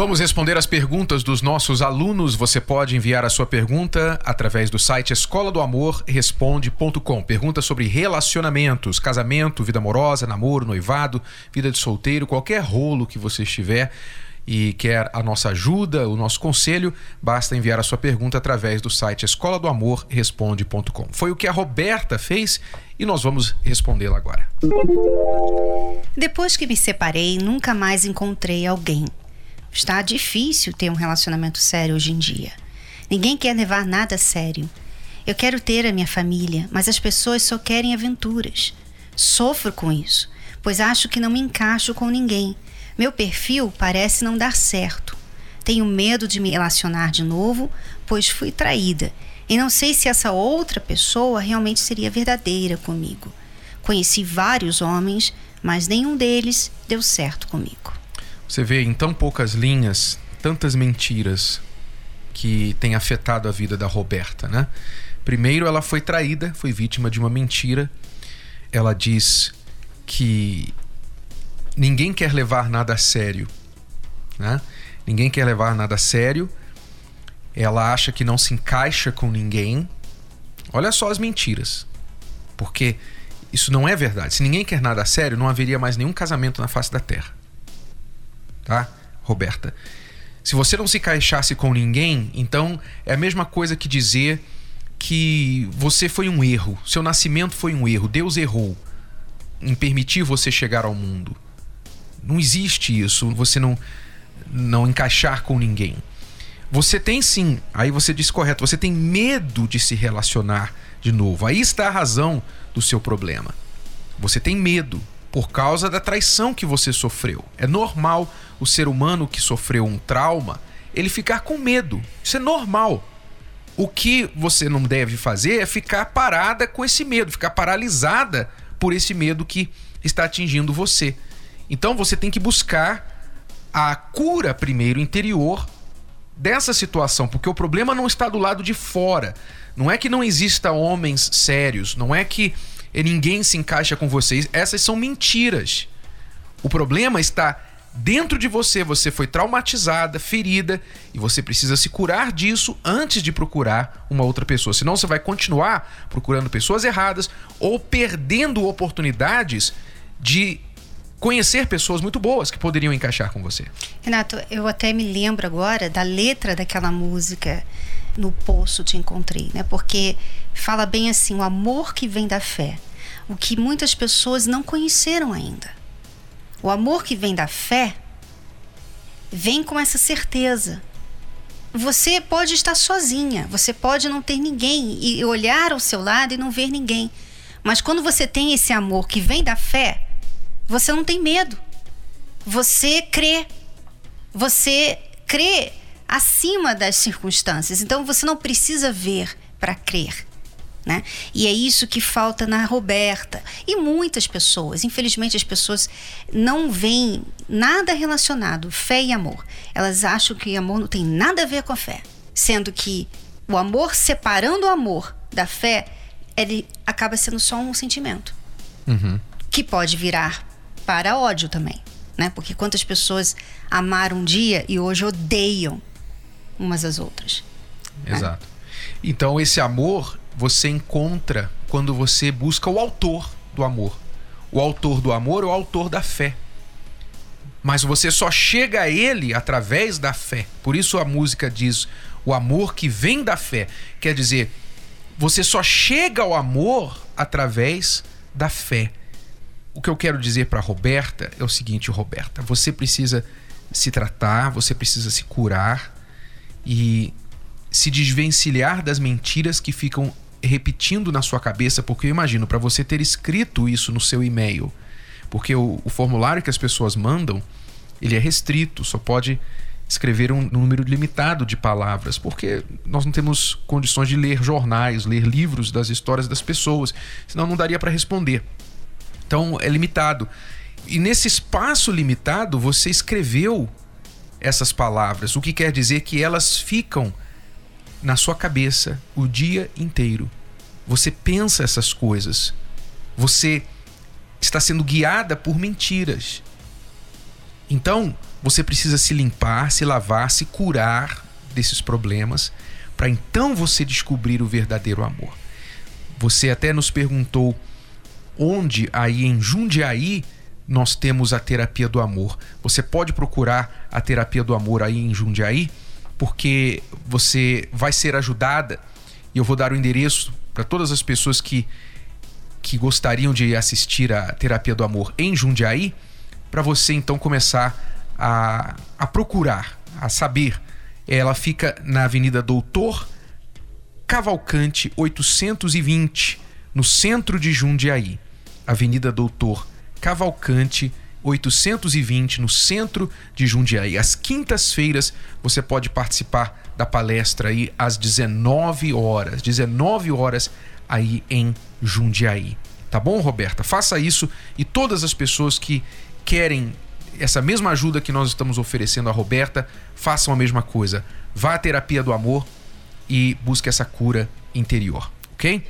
Vamos responder as perguntas dos nossos alunos. Você pode enviar a sua pergunta através do site escola do amor responde.com. Perguntas sobre relacionamentos, casamento, vida amorosa, namoro, noivado, vida de solteiro, qualquer rolo que você estiver e quer a nossa ajuda, o nosso conselho, basta enviar a sua pergunta através do site escola do amor responde.com. Foi o que a Roberta fez e nós vamos respondê-la agora. Depois que me separei, nunca mais encontrei alguém Está difícil ter um relacionamento sério hoje em dia. Ninguém quer levar nada a sério. Eu quero ter a minha família, mas as pessoas só querem aventuras. Sofro com isso, pois acho que não me encaixo com ninguém. Meu perfil parece não dar certo. Tenho medo de me relacionar de novo, pois fui traída e não sei se essa outra pessoa realmente seria verdadeira comigo. Conheci vários homens, mas nenhum deles deu certo comigo. Você vê em tão poucas linhas tantas mentiras que têm afetado a vida da Roberta, né? Primeiro, ela foi traída, foi vítima de uma mentira. Ela diz que ninguém quer levar nada a sério, né? Ninguém quer levar nada a sério. Ela acha que não se encaixa com ninguém. Olha só as mentiras. Porque isso não é verdade. Se ninguém quer nada a sério, não haveria mais nenhum casamento na face da terra tá, Roberta? Se você não se encaixasse com ninguém, então é a mesma coisa que dizer que você foi um erro, seu nascimento foi um erro, Deus errou em permitir você chegar ao mundo. Não existe isso, você não não encaixar com ninguém. Você tem sim, aí você diz correto, você tem medo de se relacionar de novo. Aí está a razão do seu problema. Você tem medo por causa da traição que você sofreu. É normal o ser humano que sofreu um trauma ele ficar com medo. Isso é normal. O que você não deve fazer é ficar parada com esse medo, ficar paralisada por esse medo que está atingindo você. Então você tem que buscar a cura primeiro interior dessa situação, porque o problema não está do lado de fora. Não é que não exista homens sérios, não é que ninguém se encaixa com vocês. Essas são mentiras. O problema está dentro de você. Você foi traumatizada, ferida e você precisa se curar disso antes de procurar uma outra pessoa. Senão você vai continuar procurando pessoas erradas ou perdendo oportunidades de conhecer pessoas muito boas que poderiam encaixar com você. Renato, eu até me lembro agora da letra daquela música no poço te encontrei, né? Porque fala bem assim, o amor que vem da fé, o que muitas pessoas não conheceram ainda. O amor que vem da fé vem com essa certeza. Você pode estar sozinha, você pode não ter ninguém e olhar ao seu lado e não ver ninguém. Mas quando você tem esse amor que vem da fé, você não tem medo. Você crê. Você crê acima das circunstâncias. Então você não precisa ver para crer. Né? E é isso que falta na Roberta e muitas pessoas. Infelizmente, as pessoas não veem nada relacionado fé e amor. Elas acham que amor não tem nada a ver com a fé, sendo que o amor separando o amor da fé, ele acaba sendo só um sentimento uhum. que pode virar para ódio também, né? Porque quantas pessoas amaram um dia e hoje odeiam umas às outras. Né? Exato. Né? Então esse amor você encontra quando você busca o autor do amor. O autor do amor é o autor da fé. Mas você só chega a ele através da fé. Por isso a música diz o amor que vem da fé. Quer dizer, você só chega ao amor através da fé. O que eu quero dizer para Roberta é o seguinte, Roberta, você precisa se tratar, você precisa se curar e se desvencilhar das mentiras que ficam repetindo na sua cabeça, porque eu imagino para você ter escrito isso no seu e-mail, porque o, o, formulário que as pessoas mandam ele é restrito, só pode escrever um número limitado de palavras, porque nós não temos condições de ler jornais, ler livros das histórias das pessoas, senão não daria para responder. Então é limitado. E nesse espaço limitado, você escreveu essas palavras, o que quer dizer que elas ficam na sua cabeça o dia inteiro. Você pensa essas coisas. Você está sendo guiada por mentiras. Então, você precisa se limpar, se lavar, se curar desses problemas, para então você descobrir o verdadeiro amor. Você até nos perguntou onde aí em Jundiaí nós temos a terapia do amor. Você pode procurar a terapia do amor aí em Jundiaí, porque você vai ser ajudada e eu vou dar o endereço para todas as pessoas que que gostariam de assistir a terapia do amor em Jundiaí, para você então começar a, a procurar, a saber. Ela fica na Avenida Doutor Cavalcante 820, no centro de Jundiaí. Avenida Doutor Cavalcante 820, no centro de Jundiaí. Às quintas-feiras você pode participar da palestra aí às 19 horas. 19 horas aí em Jundiaí. Tá bom, Roberta? Faça isso e todas as pessoas que querem essa mesma ajuda que nós estamos oferecendo a Roberta, façam a mesma coisa. Vá à terapia do amor e busque essa cura interior, ok?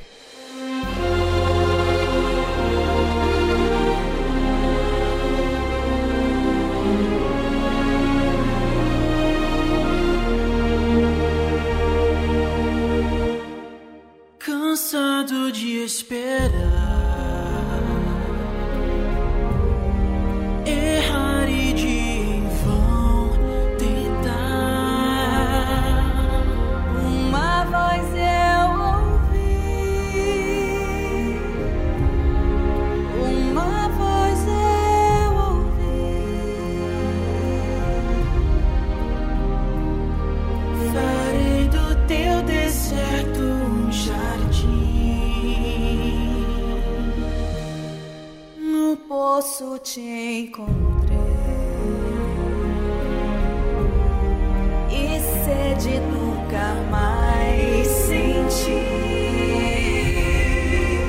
Sede nunca mais senti.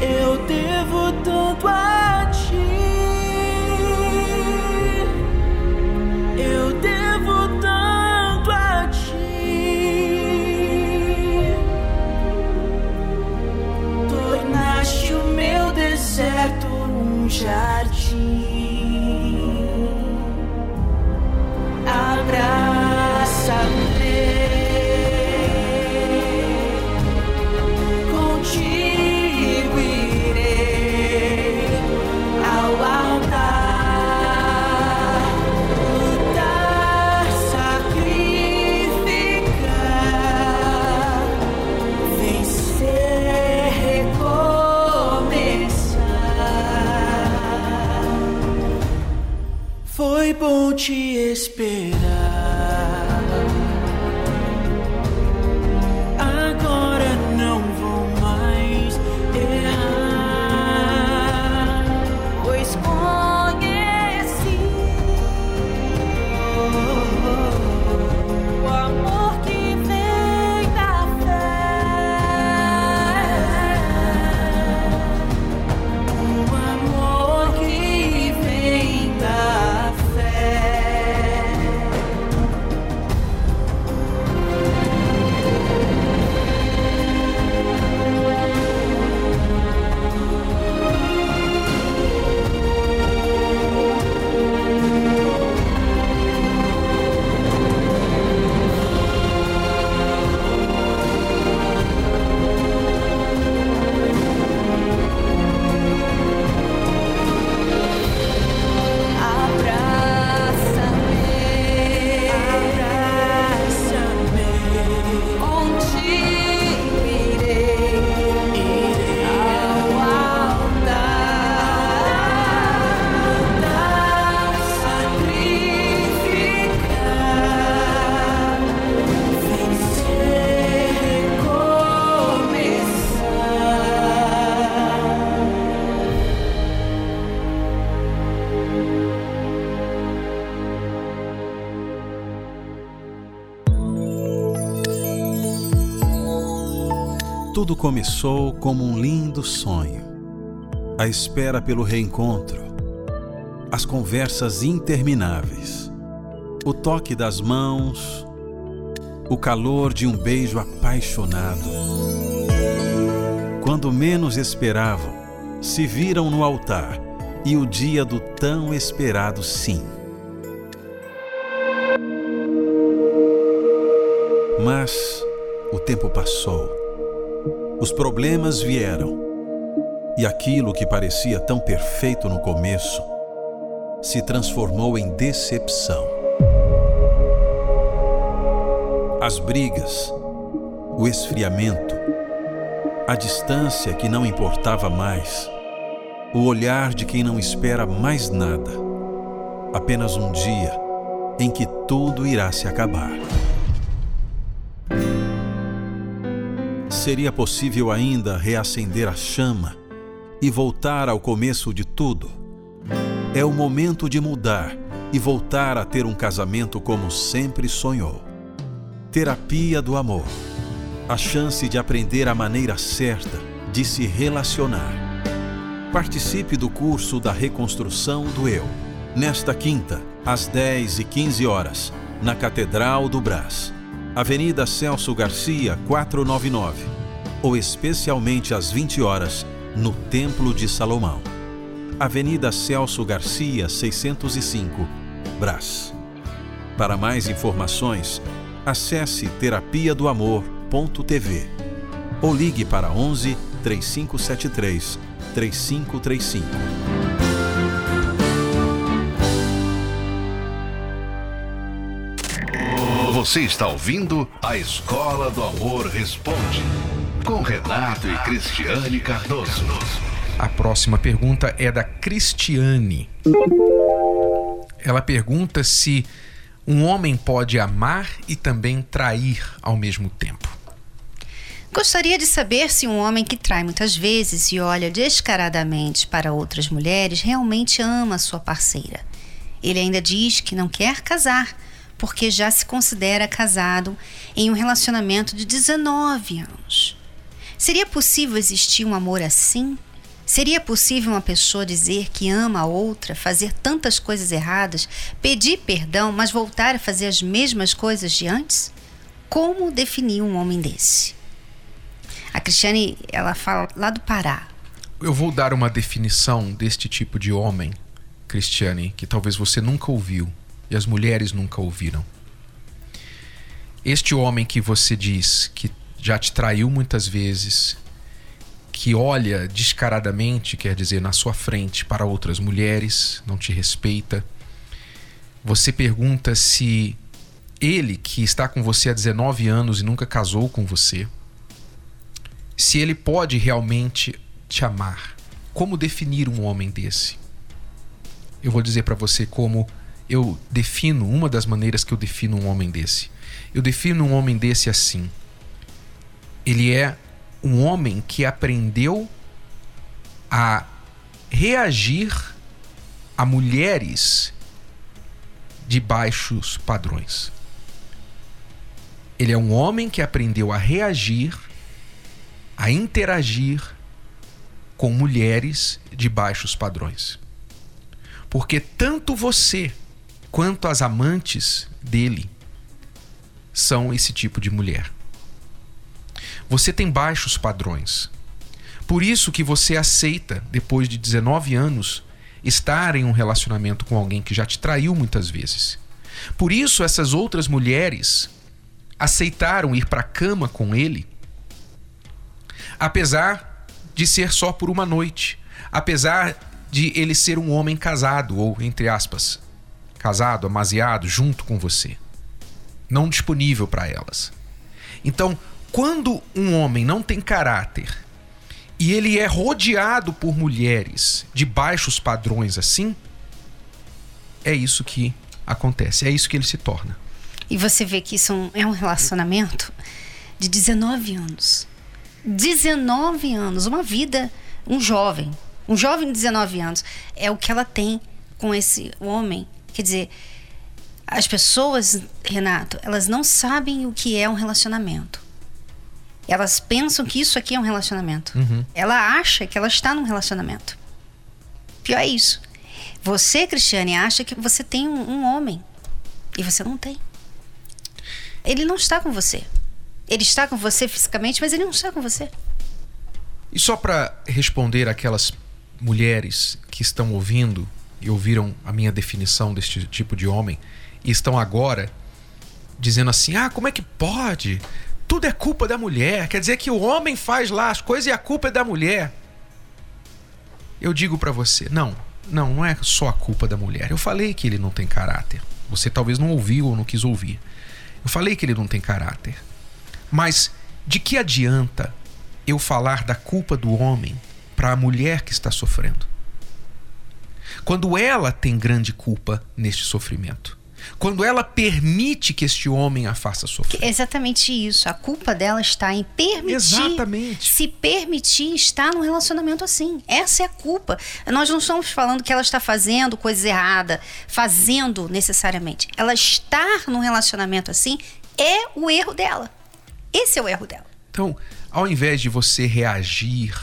Eu devo tanto a ti. Eu devo tanto a ti. Tornaste o meu deserto um jardim. Começou como um lindo sonho. A espera pelo reencontro. as conversas intermináveis, o toque das mãos, o calor de um beijo apaixonado. Quando menos esperavam, se viram no altar e o dia do tão esperado sim. Mas o tempo passou, os problemas vieram e aquilo que parecia tão perfeito no começo se transformou em decepção. As brigas, o esfriamento, a distância que não importava mais, o olhar de quem não espera mais nada, apenas um dia em que tudo irá se acabar. Seria possível ainda reacender a chama e voltar ao começo de tudo? É o momento de mudar e voltar a ter um casamento como sempre sonhou. Terapia do amor. A chance de aprender a maneira certa de se relacionar. Participe do curso da reconstrução do eu. Nesta quinta, às 10 e 15 horas, na Catedral do Brás. Avenida Celso Garcia, 499. Ou especialmente às 20 horas, no Templo de Salomão. Avenida Celso Garcia, 605, Brás. Para mais informações, acesse terapia do amor.tv ou ligue para 11 3573 3535. Você está ouvindo a Escola do Amor Responde com Renato e Cristiane Cardoso. A próxima pergunta é da Cristiane. Ela pergunta se um homem pode amar e também trair ao mesmo tempo. Gostaria de saber se um homem que trai muitas vezes e olha descaradamente para outras mulheres realmente ama sua parceira. Ele ainda diz que não quer casar porque já se considera casado em um relacionamento de 19 anos. Seria possível existir um amor assim? Seria possível uma pessoa dizer que ama a outra, fazer tantas coisas erradas, pedir perdão, mas voltar a fazer as mesmas coisas de antes? Como definir um homem desse? A Cristiane, ela fala lá do Pará. Eu vou dar uma definição deste tipo de homem, Cristiane, que talvez você nunca ouviu e as mulheres nunca ouviram. Este homem que você diz que já te traiu muitas vezes, que olha descaradamente, quer dizer, na sua frente para outras mulheres, não te respeita. Você pergunta se ele, que está com você há 19 anos e nunca casou com você, se ele pode realmente te amar. Como definir um homem desse? Eu vou dizer para você como eu defino, uma das maneiras que eu defino um homem desse. Eu defino um homem desse assim. Ele é um homem que aprendeu a reagir a mulheres de baixos padrões. Ele é um homem que aprendeu a reagir, a interagir com mulheres de baixos padrões. Porque tanto você quanto as amantes dele são esse tipo de mulher. Você tem baixos padrões. Por isso que você aceita, depois de 19 anos, estar em um relacionamento com alguém que já te traiu muitas vezes. Por isso essas outras mulheres aceitaram ir para a cama com ele, apesar de ser só por uma noite, apesar de ele ser um homem casado ou entre aspas, casado, amasiado junto com você, não disponível para elas. Então, quando um homem não tem caráter e ele é rodeado por mulheres de baixos padrões assim, é isso que acontece, é isso que ele se torna. E você vê que isso é um relacionamento de 19 anos. 19 anos, uma vida, um jovem, um jovem de 19 anos, é o que ela tem com esse homem. Quer dizer, as pessoas, Renato, elas não sabem o que é um relacionamento. Elas pensam que isso aqui é um relacionamento. Uhum. Ela acha que ela está num relacionamento. Pior é isso. Você, Cristiane, acha que você tem um, um homem e você não tem. Ele não está com você. Ele está com você fisicamente, mas ele não está com você. E só para responder aquelas mulheres que estão ouvindo e ouviram a minha definição deste tipo de homem e estão agora dizendo assim: ah, como é que pode? Tudo é culpa da mulher. Quer dizer que o homem faz lá as coisas e a culpa é da mulher. Eu digo para você: não, não, não é só a culpa da mulher. Eu falei que ele não tem caráter. Você talvez não ouviu ou não quis ouvir. Eu falei que ele não tem caráter. Mas de que adianta eu falar da culpa do homem para a mulher que está sofrendo? Quando ela tem grande culpa neste sofrimento. Quando ela permite que este homem a faça sofrer. Exatamente isso. A culpa dela está em permitir. Exatamente. Se permitir estar num relacionamento assim. Essa é a culpa. Nós não estamos falando que ela está fazendo coisa errada, fazendo necessariamente. Ela estar num relacionamento assim é o erro dela. Esse é o erro dela. Então, ao invés de você reagir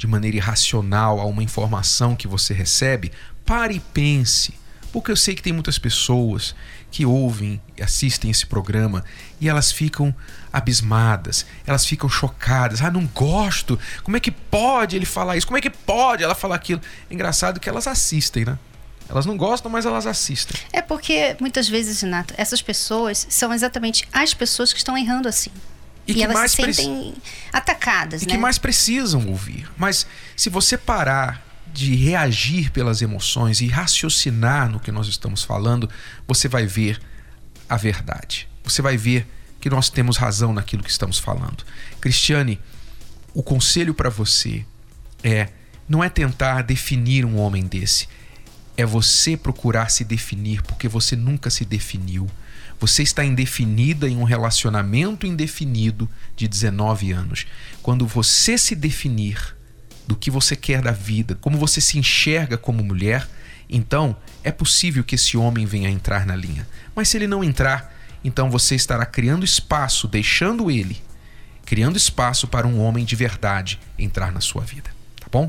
de maneira irracional a uma informação que você recebe, pare e pense porque eu sei que tem muitas pessoas que ouvem e assistem esse programa e elas ficam abismadas, elas ficam chocadas. Ah, não gosto. Como é que pode ele falar isso? Como é que pode ela falar aquilo? É engraçado que elas assistem, né? Elas não gostam, mas elas assistem. É porque muitas vezes, Renato, essas pessoas são exatamente as pessoas que estão errando assim. E, e elas se sentem atacadas, e né? que mais precisam ouvir. Mas se você parar de reagir pelas emoções e raciocinar no que nós estamos falando, você vai ver a verdade. Você vai ver que nós temos razão naquilo que estamos falando. Cristiane, o conselho para você é não é tentar definir um homem desse, é você procurar se definir porque você nunca se definiu. Você está indefinida em um relacionamento indefinido de 19 anos. Quando você se definir, do que você quer da vida, como você se enxerga como mulher, então é possível que esse homem venha a entrar na linha. Mas se ele não entrar, então você estará criando espaço, deixando ele, criando espaço para um homem de verdade entrar na sua vida. Tá bom?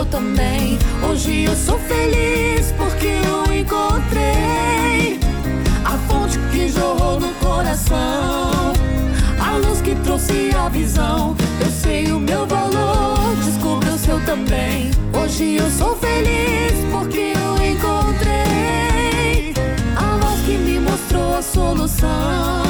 seu também. Hoje eu sou feliz porque eu encontrei a fonte que jorrou no coração, a luz que trouxe a visão. Eu sei o meu valor, descubra o seu também. Hoje eu sou feliz porque eu encontrei a voz que me mostrou a solução.